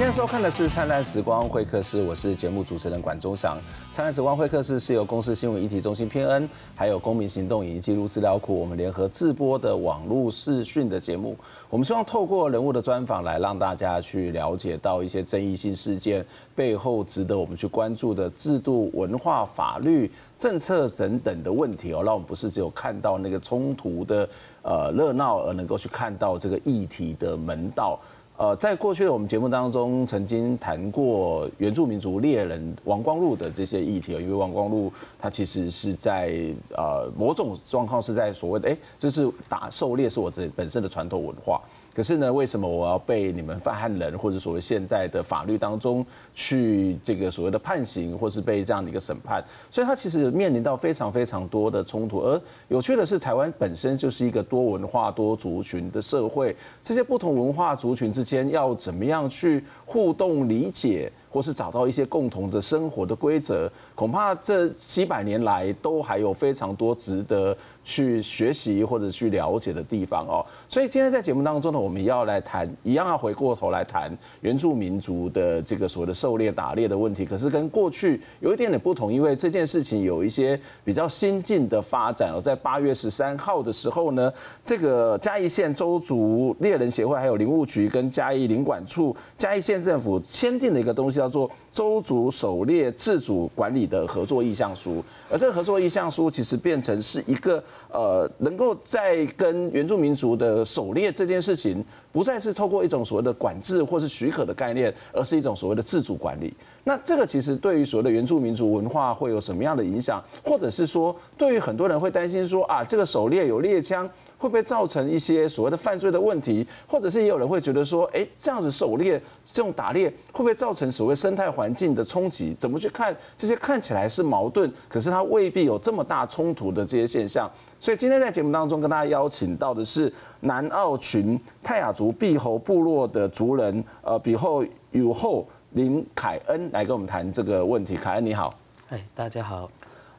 现在收看的是《灿烂时光会客室》，我是节目主持人管中祥。《灿烂时光会客室》是由公司新闻议题中心偏恩，还有公民行动影音记录资料库我们联合制播的网络视讯的节目。我们希望透过人物的专访来让大家去了解到一些争议性事件背后值得我们去关注的制度、文化、法律、政策等等的问题哦，让我们不是只有看到那个冲突的呃热闹，而能够去看到这个议题的门道。呃，在过去的我们节目当中，曾经谈过原住民族猎人王光禄的这些议题，因为王光禄他其实是在呃某种状况是在所谓的哎，这是打狩猎是我这本身的传统文化。可是呢，为什么我要被你们犯汉人或者所谓现在的法律当中去这个所谓的判刑，或是被这样的一个审判？所以它其实面临到非常非常多的冲突。而有趣的是，台湾本身就是一个多文化多族群的社会，这些不同文化族群之间要怎么样去互动理解？或是找到一些共同的生活的规则，恐怕这几百年来都还有非常多值得去学习或者去了解的地方哦。所以今天在节目当中呢，我们要来谈，一样要回过头来谈原住民族的这个所谓的社狩猎打猎的问题。可是跟过去有一点点不同，因为这件事情有一些比较新进的发展哦。在八月十三号的时候呢，这个嘉义县邹族猎人协会、还有林务局跟嘉义林管处、嘉义县政府签订的一个东西。叫做邹族狩猎自主管理的合作意向书，而这个合作意向书其实变成是一个呃，能够在跟原住民族的狩猎这件事情，不再是透过一种所谓的管制或是许可的概念，而是一种所谓的自主管理。那这个其实对于所谓的原住民族文化会有什么样的影响，或者是说，对于很多人会担心说啊，这个狩猎有猎枪。会不会造成一些所谓的犯罪的问题，或者是也有人会觉得说，哎，这样子狩猎这种打猎会不会造成所谓生态环境的冲击？怎么去看这些看起来是矛盾，可是它未必有这么大冲突的这些现象？所以今天在节目当中跟大家邀请到的是南澳群泰雅族碧猴部落的族人，呃，比后雨后林凯恩来跟我们谈这个问题。凯恩你好，哎，大家好。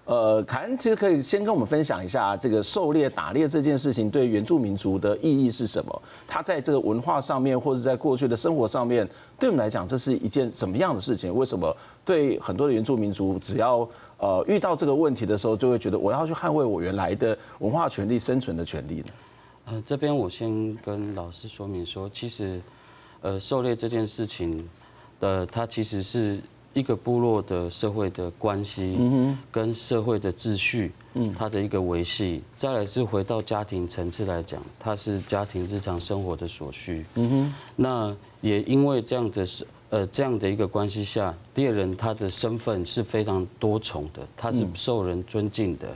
呃，凯恩其实可以先跟我们分享一下这个狩猎打猎这件事情对原住民族的意义是什么？它在这个文化上面，或者在过去的生活上面，对我们来讲，这是一件什么样的事情？为什么对很多的原住民族，只要呃遇到这个问题的时候，就会觉得我要去捍卫我原来的文化权利、生存的权利呢？呃，这边我先跟老师说明说，其实呃狩猎这件事情，呃，它其实是。一个部落的社会的关系，跟社会的秩序，它的一个维系，再来是回到家庭层次来讲，它是家庭日常生活的所需。那也因为这样的是呃这样的一个关系下，猎人他的身份是非常多重的，他是受人尊敬的。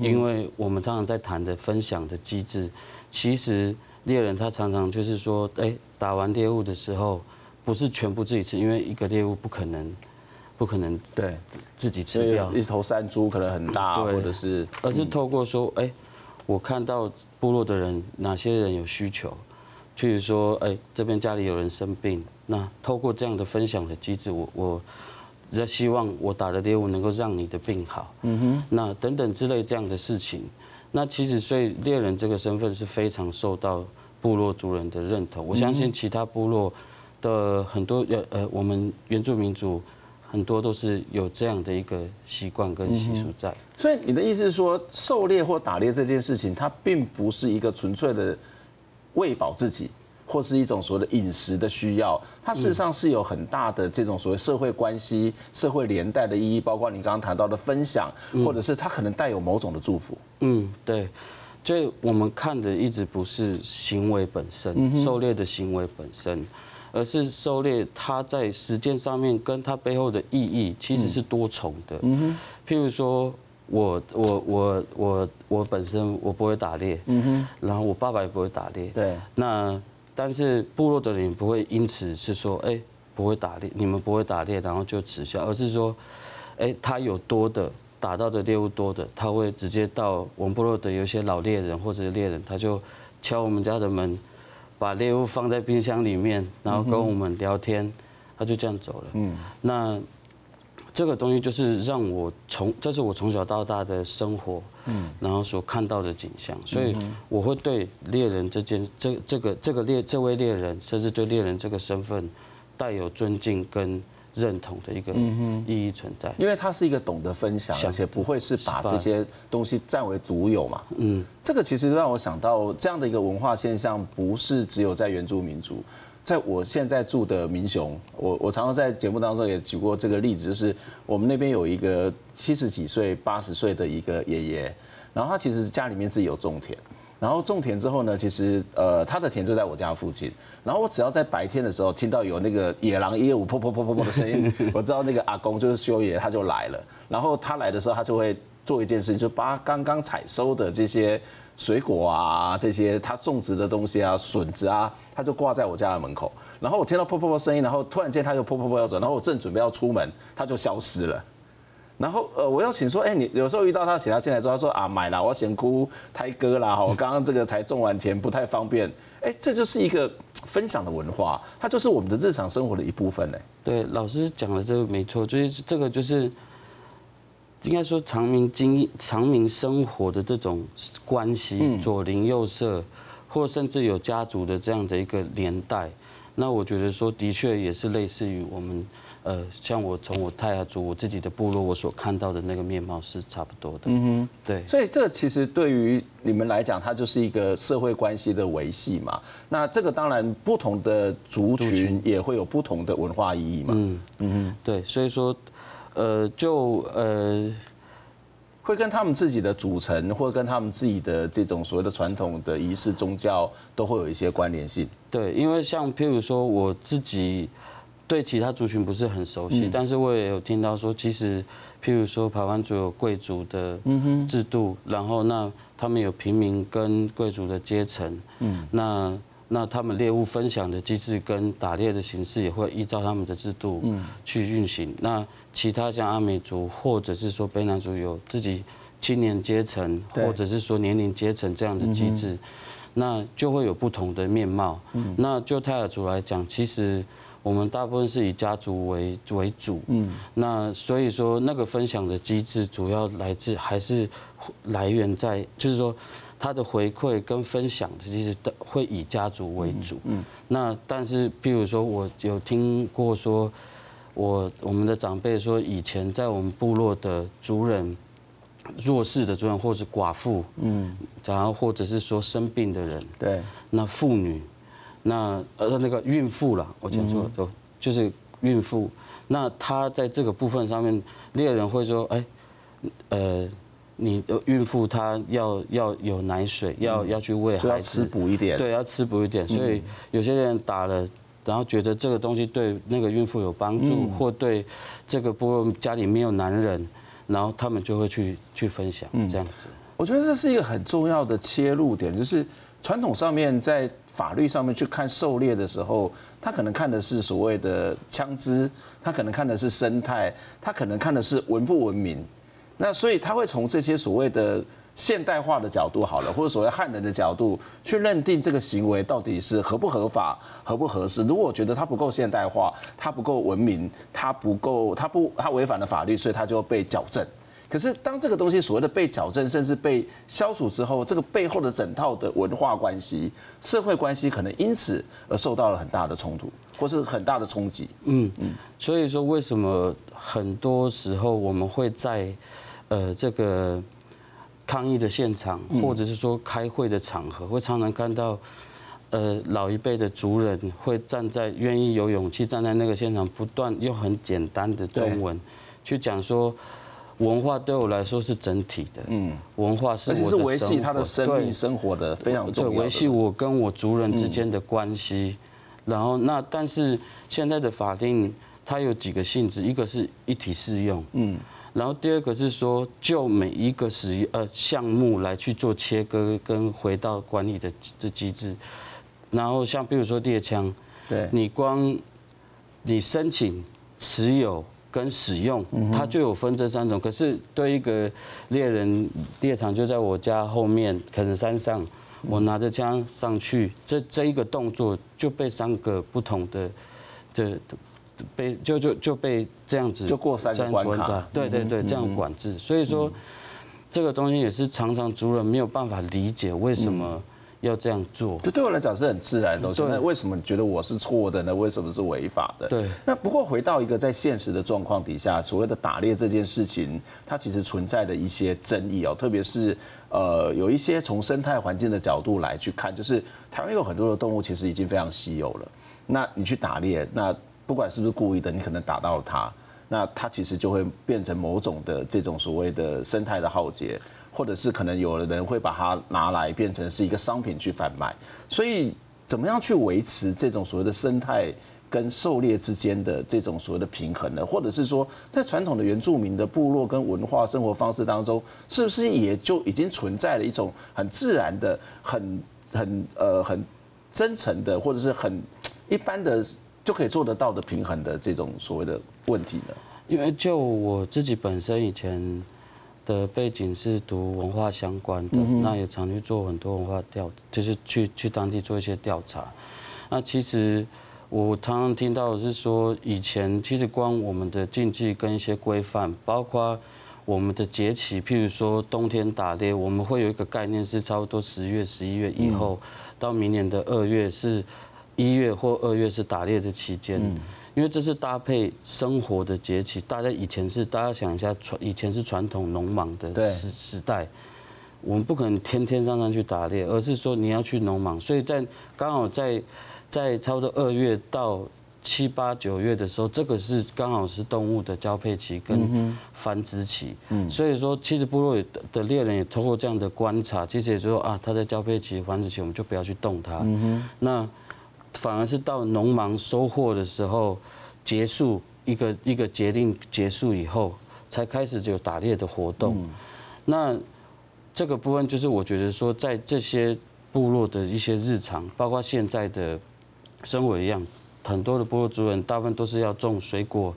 因为我们常常在谈的分享的机制，其实猎人他常常就是说，哎，打完猎物的时候。不是全部自己吃，因为一个猎物不可能，不可能对。自己吃掉。一头山猪可能很大，或者是，而是透过说，哎，我看到部落的人哪些人有需求，譬如说，哎，这边家里有人生病，那透过这样的分享的机制，我我在希望我打的猎物能够让你的病好，嗯哼，那等等之类这样的事情，那其实所以猎人这个身份是非常受到部落族人的认同，我相信其他部落。的很多呃呃，我们原住民族很多都是有这样的一个习惯跟习俗在。所以你的意思是说，狩猎或打猎这件事情，它并不是一个纯粹的喂饱自己，或是一种所谓的饮食的需要，它事实上是有很大的这种所谓社会关系、社会连带的意义，包括你刚刚谈到的分享，或者是它可能带有某种的祝福。嗯，对。所以我们看的一直不是行为本身，狩猎的行为本身。而是狩猎，它在实践上面跟它背后的意义其实是多重的。嗯哼，譬如说我我我我我本身我不会打猎，嗯哼，然后我爸爸也不会打猎，对。那但是部落的人不会因此是说，哎，不会打猎，你们不会打猎，然后就耻笑，而是说，哎，他有多的打到的猎物多的，他会直接到我们部落的有些老猎人或者是猎人，他就敲我们家的门。把猎物放在冰箱里面，然后跟我们聊天，他就这样走了。嗯，那这个东西就是让我从，这是我从小到大的生活，嗯，然后所看到的景象，所以我会对猎人这件，这这个这个猎这位猎人，甚至对猎人这个身份，带有尊敬跟认同的一个意义存在。因为他是一个懂得分享，而且不会是把这些东西占为独有嘛。嗯，这个其实让我想到这样的一个文化现象，不是只有在原住民族。在我现在住的民雄，我我常常在节目当中也举过这个例子，就是我们那边有一个七十几岁、八十岁的一个爷爷，然后他其实家里面自己有种田，然后种田之后呢，其实呃他的田就在我家附近，然后我只要在白天的时候听到有那个野狼一五噗噗噗噗噗的声音，我知道那个阿公就是修爷他就来了，然后他来的时候他就会做一件事情，就把刚刚采收的这些。水果啊，这些他种植的东西啊，笋子啊，他就挂在我家的门口。然后我听到噗噗噗声音，然后突然间他就噗噗噗要走，然后我正准备要出门，他就消失了。然后呃，我要请说，哎，你有时候遇到他，请他进来之后，他说啊，买了，我要先哭胎哥啦，我刚刚这个才种完田，不太方便。哎，这就是一个分享的文化，它就是我们的日常生活的一部分呢。对，老师讲的这个没错，就是这个就是。应该说，长民经常民生活的这种关系，左邻右舍，或甚至有家族的这样的一个连带，那我觉得说，的确也是类似于我们，呃，像我从我泰雅族我自己的部落，我所看到的那个面貌是差不多的。嗯哼，对。所以这其实对于你们来讲，它就是一个社会关系的维系嘛。那这个当然，不同的族群也会有不同的文化意义嘛。嗯嗯哼，对，所以说。呃，就呃，会跟他们自己的组成，或者跟他们自己的这种所谓的传统的仪式、宗教，都会有一些关联性。对，因为像譬如说，我自己对其他族群不是很熟悉，嗯、但是我也有听到说，其实譬如说，排湾族有贵族的制度，嗯、然后那他们有平民跟贵族的阶层，嗯，那。那他们猎物分享的机制跟打猎的形式也会依照他们的制度去运行。那其他像阿美族或者是说卑南族有自己青年阶层，或者是说年龄阶层这样的机制，那就会有不同的面貌。那就泰雅族来讲，其实我们大部分是以家族为为主。嗯那所以说那个分享的机制主要来自还是来源在，就是说。他的回馈跟分享，其实都会以家族为主。嗯，那但是，譬如说，我有听过说，我我们的长辈说，以前在我们部落的族人，弱势的族人，或是寡妇，嗯，然后或者是说生病的人，对，那妇女，那呃那个孕妇了，我讲错，都就是孕妇。那他在这个部分上面，猎人会说，哎，呃。你的孕妇她要要有奶水，要要去喂孩子，要吃补一点，对，要吃补一点。所以有些人打了，然后觉得这个东西对那个孕妇有帮助，或对这个部落家里没有男人，然后他们就会去去分享这样子。我觉得这是一个很重要的切入点，就是传统上面在法律上面去看狩猎的时候，他可能看的是所谓的枪支，他可能看的是生态，他可能看的是文不文明。那所以他会从这些所谓的现代化的角度好了，或者所谓汉人的角度去认定这个行为到底是合不合法、合不合适。如果我觉得他不够现代化，他不够文明，他不够，他不，他违反了法律，所以他就被矫正。可是当这个东西所谓的被矫正，甚至被消除之后，这个背后的整套的文化关系、社会关系，可能因此而受到了很大的冲突，或是很大的冲击。嗯嗯。所以说，为什么很多时候我们会在呃，这个抗议的现场，或者是说开会的场合，会常常看到，呃，老一辈的族人会站在，愿意有勇气站在那个现场，不断用很简单的中文去讲说，文化对我来说是整体的，嗯，文化是我的是维系他的生命生活的非常重要的，维系我跟我族人之间的关系。然后那但是现在的法定它有几个性质，一个是一体适用，嗯。然后第二个是说，就每一个使呃项目来去做切割跟回到管理的这机制。然后像比如说猎枪，对，你光你申请、持有跟使用，它就有分这三种。可是对一个猎人，猎场就在我家后面，可能山上，我拿着枪上去，这这一个动作就被三个不同的的。被就就就被这样子就过三个关卡，对对对，这样管制。所以说，这个东西也是常常族人没有办法理解为什么要这样做。这对我来讲是很自然的东西。那为什么你觉得我是错的呢？为什么是违法的？对。那不过回到一个在现实的状况底下，所谓的打猎这件事情，它其实存在的一些争议哦，特别是呃有一些从生态环境的角度来去看，就是台湾有很多的动物其实已经非常稀有了。那你去打猎，那不管是不是故意的，你可能打到了它，那它其实就会变成某种的这种所谓的生态的浩劫。或者是可能有的人会把它拿来变成是一个商品去贩卖，所以怎么样去维持这种所谓的生态跟狩猎之间的这种所谓的平衡呢？或者是说，在传统的原住民的部落跟文化生活方式当中，是不是也就已经存在了一种很自然的、很很呃很真诚的，或者是很一般的就可以做得到的平衡的这种所谓的问题呢？因为就我自己本身以前。的背景是读文化相关的，那也常去做很多文化调，就是去去当地做一些调查。那其实我常常听到的是说，以前其实光我们的禁忌跟一些规范，包括我们的节气，譬如说冬天打猎，我们会有一个概念是差不多十月、十一月以后，到明年的二月是一月或二月是打猎的期间。因为这是搭配生活的节气，大家以前是大家想一下传，以前是传统农忙的时时代，我们不可能天天上山去打猎，而是说你要去农忙，所以在刚好在在差不多二月到七八九月的时候，这个是刚好是动物的交配期跟繁殖期，所以说其实部落的猎人也通过这样的观察，其实也就说啊，他在交配期、繁殖期，我们就不要去动它，那。反而是到农忙收获的时候，结束一个一个节令结束以后，才开始有打猎的活动。那这个部分就是我觉得说，在这些部落的一些日常，包括现在的生活一样，很多的部落族人大部分都是要种水果。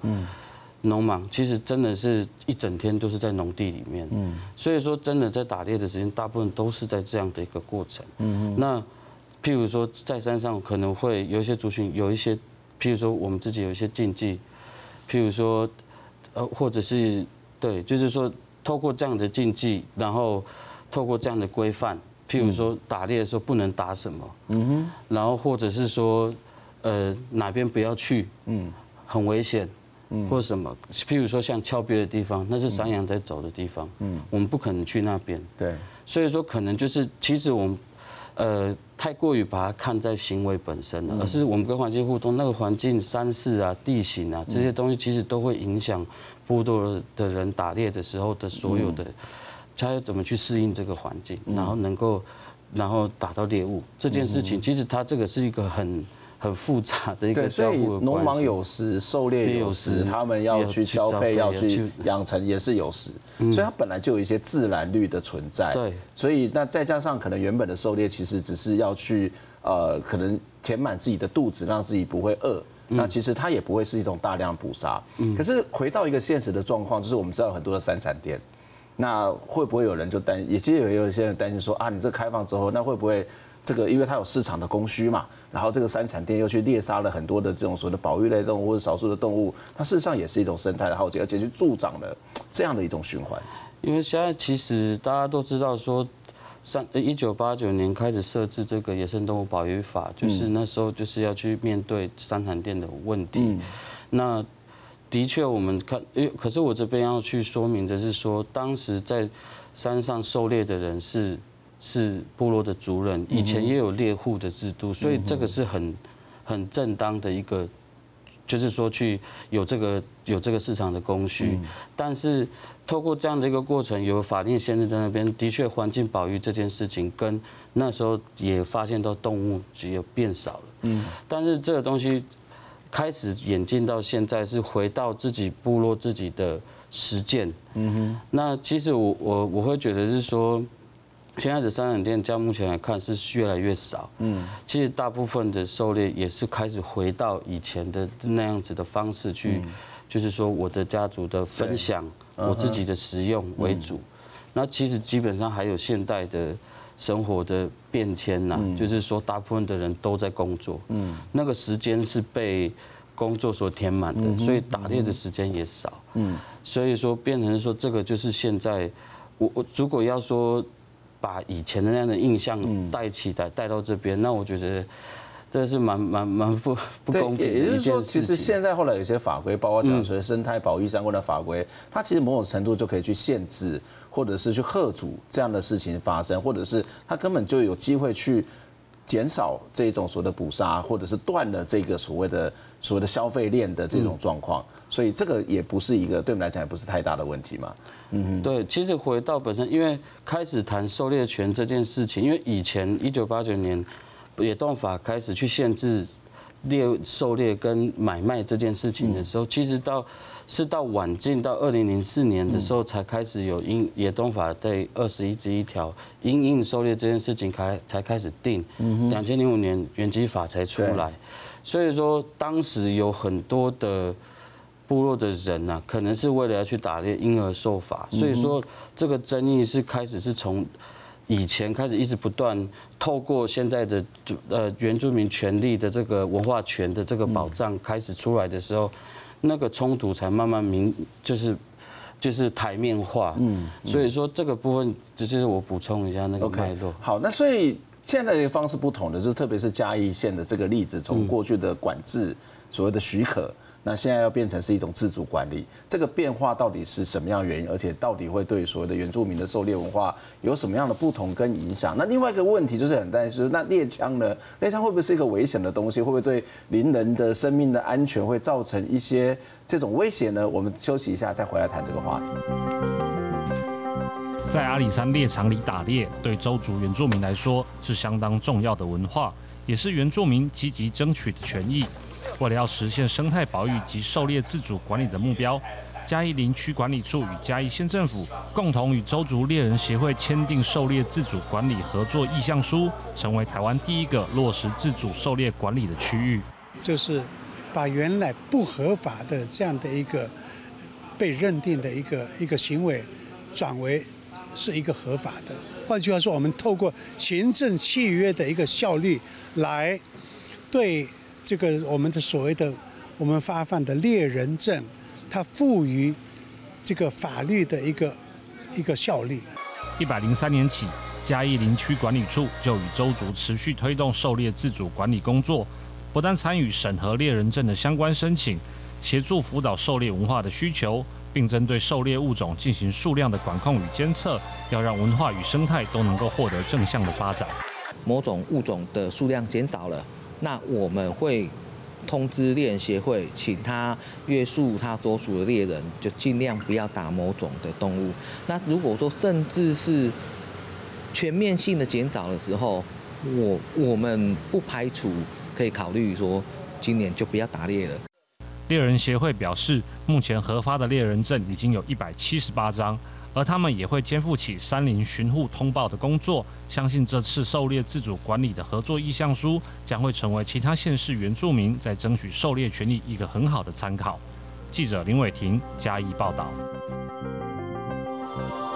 农忙其实真的是一整天都是在农地里面。嗯所以说真的在打猎的时间，大部分都是在这样的一个过程。嗯嗯那。譬如说，在山上可能会有一些族群，有一些，譬如说我们自己有一些禁忌，譬如说，呃，或者是对，就是说，透过这样的禁忌，然后透过这样的规范，譬如说打猎的时候不能打什么，嗯哼，然后或者是说，呃，哪边不要去，嗯，很危险，嗯，或什么，譬如说像峭壁的地方，那是山羊在走的地方，嗯，我们不可能去那边，对，所以说可能就是，其实我们。呃，太过于把它看在行为本身了，而是我们跟环境互动，那个环境、山势啊、地形啊这些东西，其实都会影响部落的人打猎的时候的所有的，他要怎么去适应这个环境，然后能够，然后打到猎物这件事情，其实它这个是一个很。很复杂的一个交互的关系。对，所以农忙有时，狩猎有时，他们要去交配，要去养成也是有时，所以它本来就有一些自然率的存在。对，所以那再加上可能原本的狩猎其实只是要去呃，可能填满自己的肚子，让自己不会饿。那其实它也不会是一种大量捕杀。可是回到一个现实的状况，就是我们知道很多的三产店，那会不会有人就担，也其实有有一些人担心说啊，你这开放之后，那会不会？这个因为它有市场的供需嘛，然后这个三产店又去猎杀了很多的这种所谓的保育类动物或者少数的动物，它事实上也是一种生态的浩劫，而且去助长了这样的一种循环。因为现在其实大家都知道说，三一九八九年开始设置这个野生动物保育法，就是那时候就是要去面对三产店的问题。那的确我们看，诶，可是我这边要去说明的是说，当时在山上狩猎的人是。是部落的族人，以前也有猎户的制度，所以这个是很很正当的一个，就是说去有这个有这个市场的供需。但是透过这样的一个过程，有法定限制在那边，的确环境保育这件事情跟那时候也发现到动物只有变少了。嗯，但是这个东西开始演进到现在，是回到自己部落自己的实践。嗯哼，那其实我我我会觉得是说。现在的山产店，将目前来看是越来越少。嗯，其实大部分的狩猎也是开始回到以前的那样子的方式去，就是说我的家族的分享，我自己的食用为主。那其实基本上还有现代的生活的变迁呐，就是说大部分的人都在工作。嗯，那个时间是被工作所填满的，所以打猎的时间也少。嗯，所以说变成说这个就是现在，我我如果要说。把以前的那样的印象带起来带到这边，那我觉得。这是蛮蛮蛮不不公平的。也就是说，其实现在后来有些法规，包括讲说生态保育相关的法规，它其实某种程度就可以去限制，或者是去吓阻这样的事情发生，或者是它根本就有机会去减少这种所谓的捕杀，或者是断了这个所谓的所谓的消费链的这种状况。所以这个也不是一个对我们来讲也不是太大的问题嘛。嗯，对，其实回到本身，因为开始谈狩猎权这件事情，因为以前一九八九年。野动法开始去限制猎狩猎跟买卖这件事情的时候，其实到是到晚近到二零零四年的时候，才开始有因野动法对二十一之一条因应狩猎这件事情开才开始定。两千零五年原基法才出来，所以说当时有很多的部落的人呐，可能是为了要去打猎，因而受罚。所以说这个争议是开始是从。以前开始一直不断透过现在的呃原住民权利的这个文化权的这个保障开始出来的时候，那个冲突才慢慢明就是就是台面化。嗯，所以说这个部分只是我补充一下那个脉络。好，那所以现在的方式不同的，就是特别是嘉义县的这个例子，从过去的管制所谓的许可。那现在要变成是一种自主管理，这个变化到底是什么样原因？而且到底会对所谓的原住民的狩猎文化有什么样的不同跟影响？那另外一个问题就是很担心，那猎枪呢？猎枪会不会是一个危险的东西？会不会对邻人的生命的安全会造成一些这种威胁呢？我们休息一下再回来谈这个话题。在阿里山猎场里打猎，对周族原住民来说是相当重要的文化，也是原住民积极争取的权益。为了要实现生态保育及狩猎自主管理的目标，嘉义林区管理处与嘉义县政府共同与周族猎人协会签订狩猎自主管理合作意向书，成为台湾第一个落实自主狩猎管理的区域。就是把原来不合法的这样的一个被认定的一个一个行为，转为是一个合法的。换句话说，我们透过行政契约的一个效率来对。这个我们的所谓的我们发放的猎人证，它赋予这个法律的一个一个效力。一百零三年起，嘉义林区管理处就与周族持续推动狩猎自主管理工作，不但参与审核猎人证的相关申请，协助辅导狩猎文化的需求，并针对狩猎物种进行数量的管控与监测，要让文化与生态都能够获得正向的发展。某种物种的数量减少了。那我们会通知猎人协会，请他约束他所属的猎人，就尽量不要打某种的动物。那如果说甚至是全面性的减少的时候，我我们不排除可以考虑说，今年就不要打猎了。猎人协会表示，目前核发的猎人证已经有一百七十八张。而他们也会肩负起山林巡护通报的工作，相信这次狩猎自主管理的合作意向书将会成为其他县市原住民在争取狩猎权利一个很好的参考。记者林伟霆嘉义报道。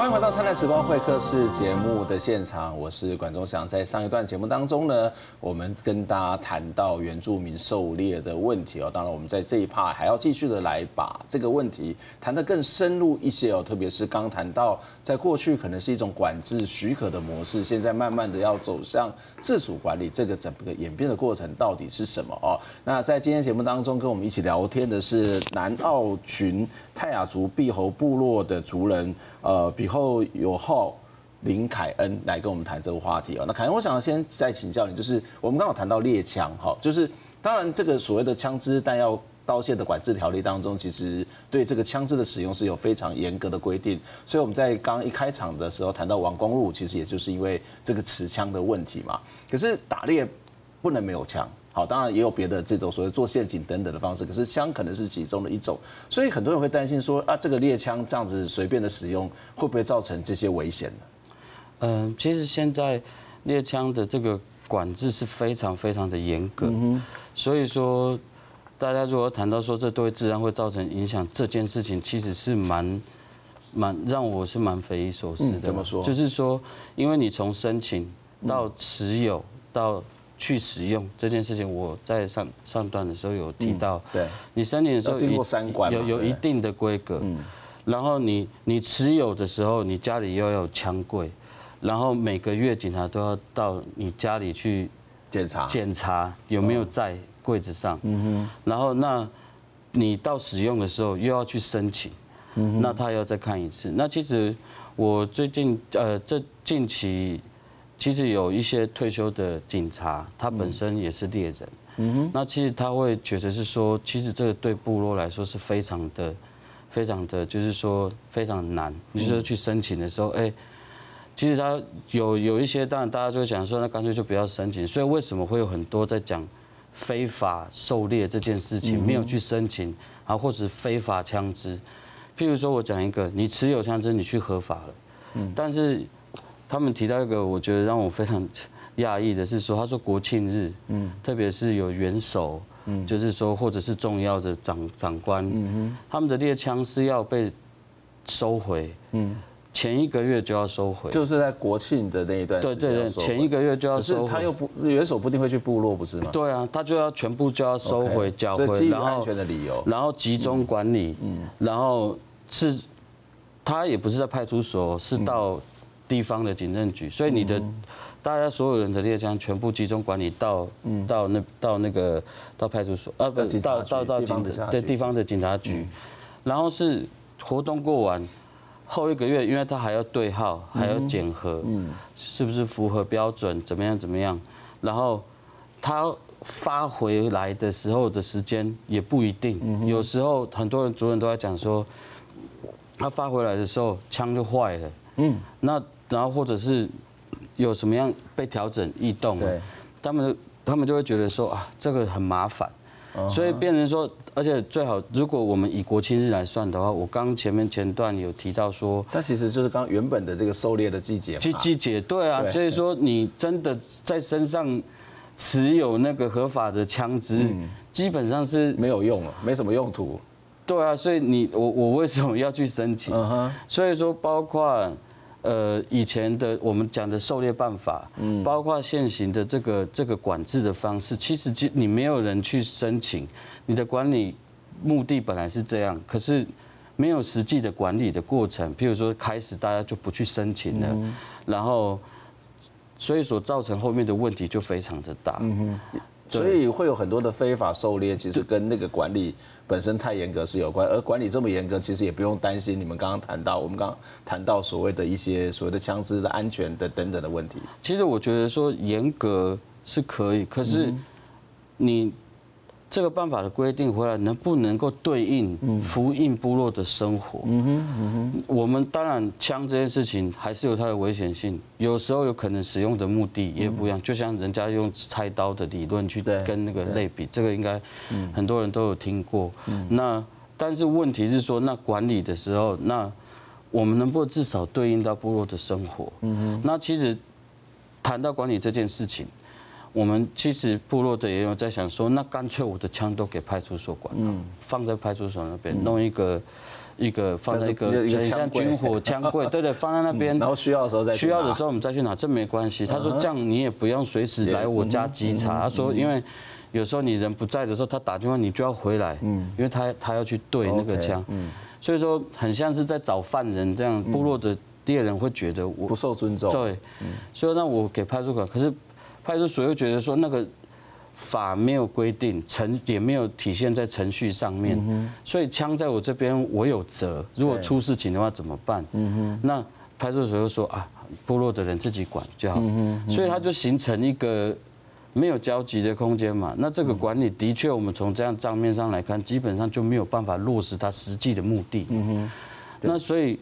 欢迎回到《灿烂时光会客室》节目的现场，我是管中祥。在上一段节目当中呢，我们跟大家谈到原住民狩猎的问题哦。当然，我们在这一趴还要继续的来把这个问题谈得更深入一些哦。特别是刚谈到，在过去可能是一种管制许可的模式，现在慢慢的要走向自主管理，这个整个演变的过程到底是什么哦？那在今天节目当中跟我们一起聊天的是南澳群泰雅族碧侯部落的族人，呃，比。后有号林凯恩来跟我们谈这个话题啊。那凯恩，我想先再请教你，就是我们刚好谈到猎枪哈，就是当然这个所谓的枪支弹药刀械的管制条例当中，其实对这个枪支的使用是有非常严格的规定。所以我们在刚一开场的时候谈到王光禄，其实也就是因为这个持枪的问题嘛。可是打猎不能没有枪。好，当然也有别的这种所谓做陷阱等等的方式，可是枪可能是其中的一种，所以很多人会担心说啊，这个猎枪这样子随便的使用，会不会造成这些危险呢？嗯，其实现在猎枪的这个管制是非常非常的严格，所以说大家如果谈到说这对自然会造成影响这件事情，其实是蛮蛮让我是蛮匪夷所思的。怎么说？就是说，因为你从申请到持有到去使用这件事情，我在上上段的时候有提到，对，你申请的时候经过三关，有有一定的规格，嗯。然后你你持有的时候，你家里又要有枪柜，然后每个月警察都要到你家里去检查。检查有没有在柜子上，嗯。哼，然后那你到使用的时候又要去申请，嗯哼，那他要再看一次。那其实我最近呃这近期其实有一些退休的警察，他本身也是猎人，嗯哼，那其实他会觉得是说，其实这个对部落来说是非常的。非常的就是说非常难，你就是去申请的时候，哎，其实他有有一些，当然大家就会想说，那干脆就不要申请。所以为什么会有很多在讲非法狩猎这件事情，没有去申请，啊，或者非法枪支？譬如说我讲一个，你持有枪支，你去合法了，嗯，但是他们提到一个，我觉得让我非常讶异的是说，他说国庆日，嗯，特别是有元首。嗯，就是说，或者是重要的长长官，嗯哼，他们的猎枪是要被收回，嗯，前一个月就要收回，就是在国庆的那一段时间，对对对，前一个月就要收回。可是他又不元首不一定会去部落，不是吗？对啊，他就要全部就要收回缴回，然后安全的理由，然后集中管理，嗯，然后是，他也不是在派出所，是到地方的警政局，所以你的。大家所有人的猎枪全部集中管理到到那到那个到派出所呃，不到到到警对地方的警察局，然后是活动过完后一个月，因为他还要对号，还要检核，嗯。是不是符合标准，怎么样怎么样，然后他发回来的时候的时间也不一定，有时候很多人主任都在讲说，他发回来的时候枪就坏了，嗯，那然后或者是。有什么样被调整异动？对，他们他们就会觉得说啊，这个很麻烦，所以变成说，而且最好，如果我们以国庆日来算的话，我刚前面前段有提到说，它其实就是刚原本的这个狩猎的季节，季季节，对啊，所以说你真的在身上持有那个合法的枪支，基本上是没有用了，没什么用途。对啊，所以你我我为什么要去申请？所以说包括。呃，以前的我们讲的狩猎办法，嗯，包括现行的这个这个管制的方式，其实你没有人去申请，你的管理目的本来是这样，可是没有实际的管理的过程，譬如说开始大家就不去申请了，然后所以所造成后面的问题就非常的大，嗯哼，所以会有很多的非法狩猎，其实跟那个管理。本身太严格是有关，而管理这么严格，其实也不用担心。你们刚刚谈到，我们刚刚谈到所谓的一些所谓的枪支的安全的等等的问题。其实我觉得说严格是可以，可是你。这个办法的规定回来，能不能够对应福音部落的生活？嗯哼，嗯哼。我们当然枪这件事情还是有它的危险性，有时候有可能使用的目的也不一样。就像人家用菜刀的理论去跟那个类比，这个应该很多人都有听过。那但是问题是说，那管理的时候，那我们能不能至少对应到部落的生活？嗯哼。那其实谈到管理这件事情。我们其实部落的也有在想说，那干脆我的枪都给派出所管了，放在派出所那边，弄一个一个放在一个像军火枪柜，对对，放在那边，然后需要的时候再需要的时候我们再去拿，这没关系。他说这样你也不用随时来我家稽查。他说因为有时候你人不在的时候，他打电话你就要回来，因为他他要去对那个枪，所以说很像是在找犯人这样。部落的猎人会觉得我不受尊重，对，所以那我给派出所，可是。派出所又觉得说那个法没有规定，程也没有体现在程序上面，所以枪在我这边我有责，如果出事情的话怎么办？那派出所又说啊，部落的人自己管就好，所以他就形成一个没有交集的空间嘛。那这个管理的确，我们从这样账面上来看，基本上就没有办法落实它实际的目的。嗯哼。那所以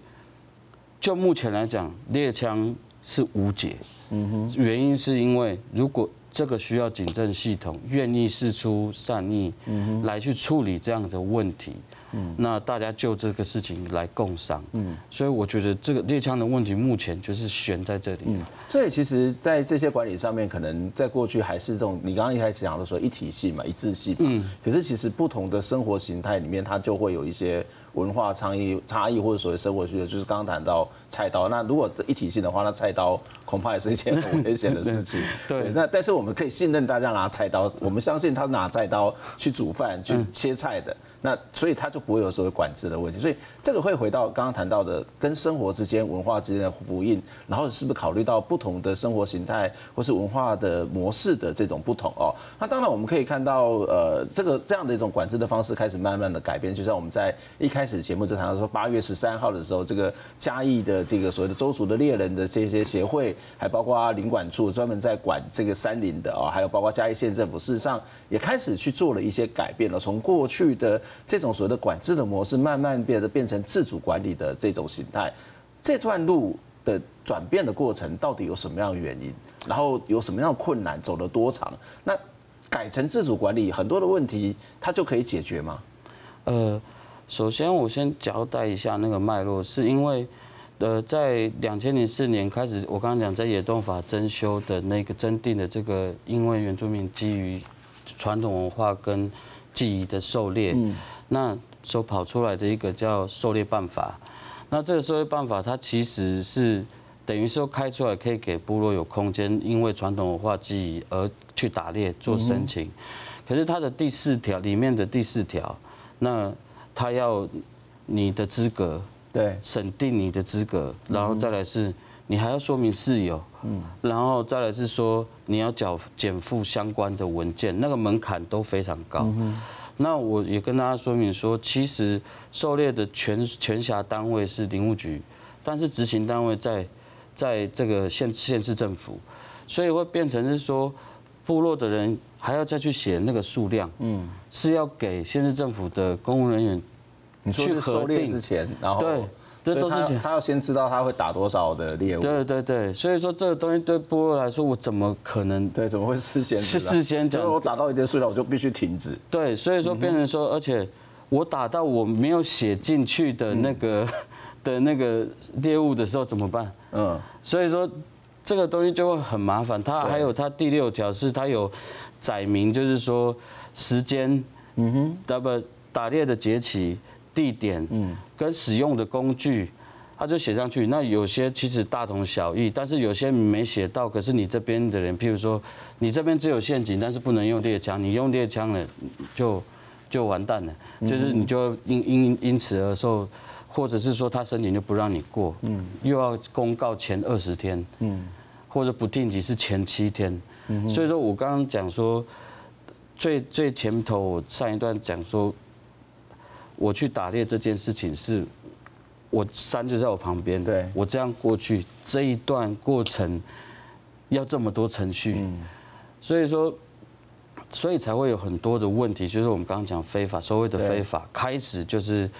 就目前来讲，猎枪是无解。嗯哼，原因是因为如果这个需要警政系统愿意释出善意，嗯哼，来去处理这样的问题，嗯，那大家就这个事情来共商，嗯，所以我觉得这个猎枪的问题目前就是悬在这里。嗯，所以其实，在这些管理上面，可能在过去还是这种你刚刚一开始讲的说一体系嘛，一致性嘛，嗯，可是其实不同的生活形态里面，它就会有一些。文化差异差异或者所谓生活需求，就是刚刚谈到菜刀。那如果一体性的话，那菜刀恐怕也是一件很危险的事 情。对，那但是我们可以信任大家拿菜刀，我们相信他拿菜刀去煮饭、去切菜的。那所以他就就不会有所谓管制的问题。所以这个会回到刚刚谈到的跟生活之间、文化之间的呼应，然后是不是考虑到不同的生活形态或是文化的模式的这种不同哦？那当然我们可以看到，呃，这个这样的一种管制的方式开始慢慢的改变。就像我们在一开开始节目就谈到说，八月十三号的时候，这个嘉义的这个所谓的周族的猎人的这些协会，还包括林管处专门在管这个山林的啊，还有包括嘉义县政府，事实上也开始去做了一些改变了，从过去的这种所谓的管制的模式，慢慢变得变成自主管理的这种形态。这段路的转变的过程到底有什么样的原因？然后有什么样的困难？走了多长？那改成自主管理，很多的问题它就可以解决吗？呃，首先我先交代一下那个脉络，是因为。呃，在两千零四年开始，我刚刚讲在野动法增修的那个征订的这个，因为原住民基于传统文化跟记忆的狩猎，嗯，那所跑出来的一个叫狩猎办法，那这个狩猎办法它其实是等于说开出来可以给部落有空间，因为传统文化记忆而去打猎做申请，可是它的第四条里面的第四条，那它要你的资格。对，审定你的资格，然后再来是，你还要说明事由，嗯，然后再来是说你要缴减负相关的文件，那个门槛都非常高。嗯那我也跟大家说明说，其实狩猎的全全辖单位是林务局，但是执行单位在在这个县县市政府，所以会变成是说，部落的人还要再去写那个数量，嗯，是要给县市政府的公务人员。你说去狩猎之前，然后对，这都是他要先知道他会打多少的猎物。对对对，所以说这个东西对部落来说，我怎么可能？对，怎么会事先？是事先讲，我打到一定数量，我就必须停止。对，所以说变成说，而且我打到我没有写进去的那个的那个猎物的时候怎么办？嗯，所以说这个东西就会很麻烦。它还有它第六条是它有载明，就是说时间，嗯哼，打不打猎的节期。地点，嗯，跟使用的工具，他就写上去。那有些其实大同小异，但是有些没写到。可是你这边的人，譬如说，你这边只有陷阱，但是不能用猎枪，你用猎枪了，就就完蛋了。就是你就因因因此而受，或者是说他申请就不让你过，嗯，又要公告前二十天，嗯，或者不定期是前七天。所以说我刚刚讲说，最最前头我上一段讲说。我去打猎这件事情是，我山就在我旁边，对，我这样过去这一段过程要这么多程序，所以说，所以才会有很多的问题，就是我们刚刚讲非法，所谓的非法开始就是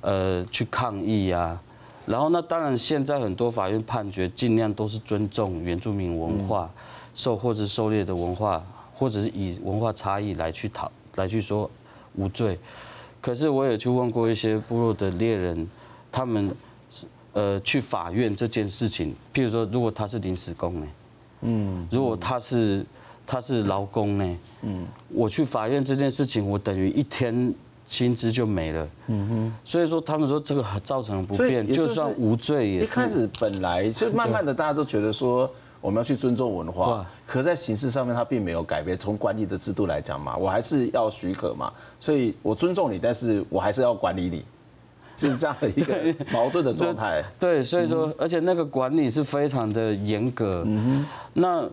呃去抗议啊，然后那当然现在很多法院判决尽量都是尊重原住民文化，受或者狩猎的文化，或者是以文化差异来去讨来去说无罪。可是我也去问过一些部落的猎人，他们呃去法院这件事情，譬如说，如果他是临时工呢，嗯，如果他是他是劳工呢，嗯，我去法院这件事情，我等于一天薪资就没了，嗯哼，所以说他们说这个造成不便，就算无罪也是。一开始本来就慢慢的大家都觉得说。我们要去尊重文化，可在形式上面它并没有改变。从管理的制度来讲嘛，我还是要许可嘛，所以我尊重你，但是我还是要管理你，是这样的一个 矛盾的状态。对，所以说，而且那个管理是非常的严格。嗯哼。那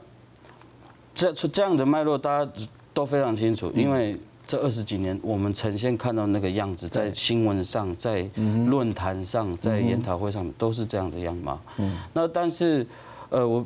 这这样的脉络大家都非常清楚，因为这二十几年我们呈现看到那个样子，在新闻上、在论坛上、在研讨会上都是这样的样貌。嗯。那但是，呃，我。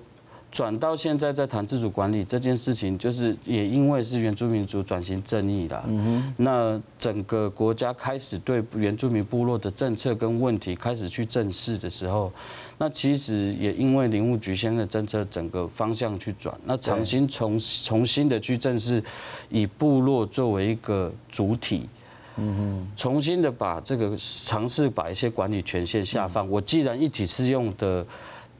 转到现在在谈自主管理这件事情，就是也因为是原住民族转型正义啦。嗯哼。那整个国家开始对原住民部落的政策跟问题开始去正视的时候，那其实也因为林务局现在的政策整个方向去转，那重新重重新的去正视以部落作为一个主体，嗯哼，重新的把这个尝试把一些管理权限下放。我既然一体适用的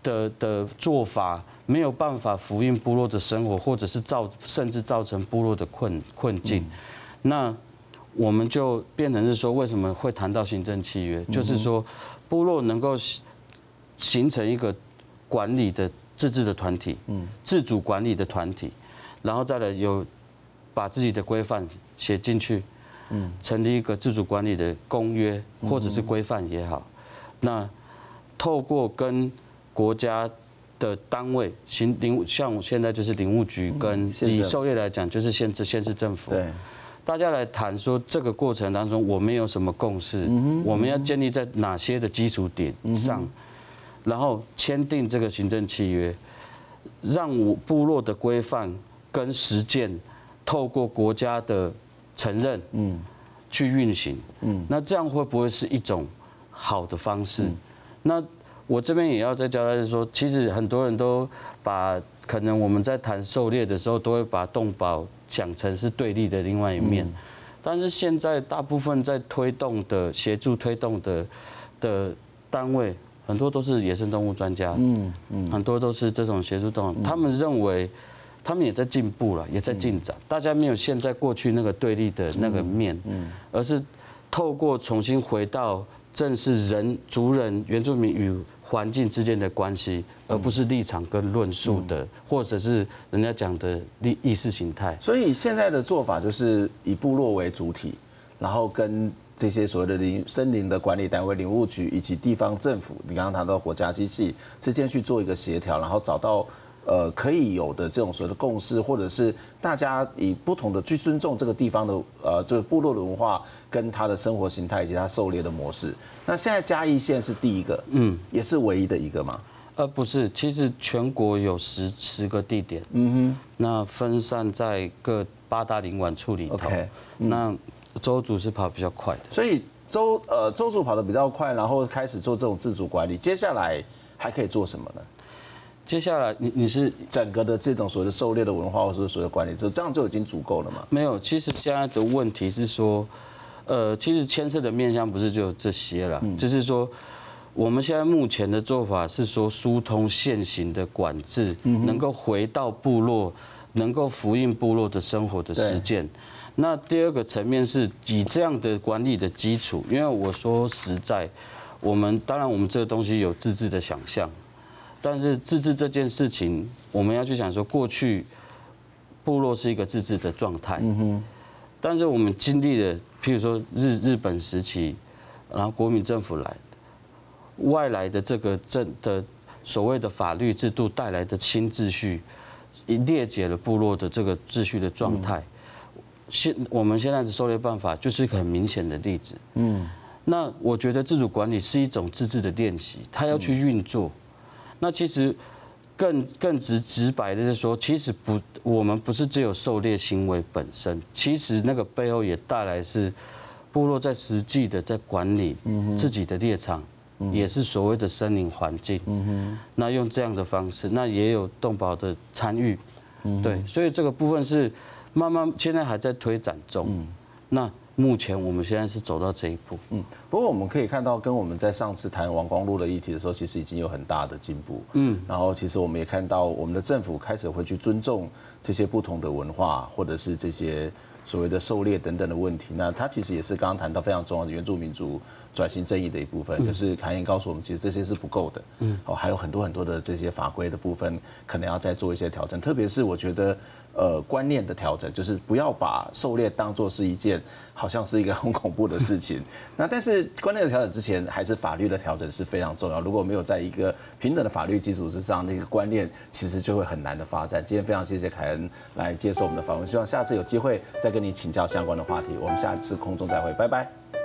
的的做法。没有办法符应部落的生活，或者是造甚至造成部落的困困境，那我们就变成是说，为什么会谈到行政契约？就是说，部落能够形成一个管理的自治的团体，嗯。自主管理的团体，然后再来有把自己的规范写进去，嗯，成立一个自主管理的公约或者是规范也好，那透过跟国家的单位行领，像我现在就是领务局跟以狩猎来讲就是县县市政府，对，大家来谈说这个过程当中我们有什么共识，我们要建立在哪些的基础点上，然后签订这个行政契约，让我部落的规范跟实践透过国家的承认，嗯，去运行，嗯，那这样会不会是一种好的方式？那我这边也要再交代，是说，其实很多人都把可能我们在谈狩猎的时候，都会把动保想成是对立的另外一面。但是现在大部分在推动的、协助推动的的单位，很多都是野生动物专家，嗯嗯，很多都是这种协助动物，他们认为他们也在进步了，也在进展。大家没有现在过去那个对立的那个面，嗯，而是透过重新回到正是人、族人、原住民与环境之间的关系，而不是立场跟论述的，或者是人家讲的意意识形态。所以现在的做法就是以部落为主体，然后跟这些所谓的林森林的管理单位、林务局以及地方政府，你刚刚谈到国家机器之间去做一个协调，然后找到。呃，可以有的这种所谓的共识，或者是大家以不同的去尊重这个地方的呃，就是部落的文化跟他的生活形态以及他狩猎的模式。那现在嘉义县是第一个，嗯，也是唯一的一个吗？呃，不是，其实全国有十十个地点，嗯哼，那分散在各八大领馆处里头。OK，那周主是跑比较快的，所以周呃周主跑得比较快，然后开始做这种自主管理。接下来还可以做什么呢？接下来，你你是整个的这种所谓的狩猎的文化，或者说所谓的管理，这这样就已经足够了吗？没有，其实现在的问题是说，呃，其实牵涉的面向不是只有这些了，就是说，我们现在目前的做法是说，疏通现行的管制，能够回到部落，能够复印部落的生活的实践。那第二个层面是以这样的管理的基础，因为我说实在，我们当然我们这个东西有自治的想象。但是自治这件事情，我们要去想说，过去部落是一个自治的状态。嗯哼。但是我们经历了，譬如说日日本时期，然后国民政府来，外来的这个政的所谓的法律制度带来的新秩序，一裂解了部落的这个秩序的状态。现我们现在的狩猎办法就是一个很明显的例子。嗯。那我觉得自主管理是一种自治的练习，它要去运作。那其实更更直直白的是说，其实不，我们不是只有狩猎行为本身，其实那个背后也带来是部落在实际的在管理自己的猎场，也是所谓的森林环境。那用这样的方式，那也有动保的参与，对，所以这个部分是慢慢现在还在推展中。那。目前我们现在是走到这一步，嗯，不过我们可以看到，跟我们在上次谈王光禄的议题的时候，其实已经有很大的进步，嗯，然后其实我们也看到，我们的政府开始会去尊重这些不同的文化，或者是这些所谓的狩猎等等的问题。那它其实也是刚刚谈到非常重要的原住民族转型正义的一部分。可是凯燕告诉我们，其实这些是不够的，嗯，哦，还有很多很多的这些法规的部分，可能要再做一些调整。特别是我觉得。呃，观念的调整，就是不要把狩猎当作是一件好像是一个很恐怖的事情。那但是观念的调整之前，还是法律的调整是非常重要。如果没有在一个平等的法律基础之上，那个观念其实就会很难的发展。今天非常谢谢凯恩来接受我们的访问，希望下次有机会再跟你请教相关的话题。我们下次空中再会，拜拜。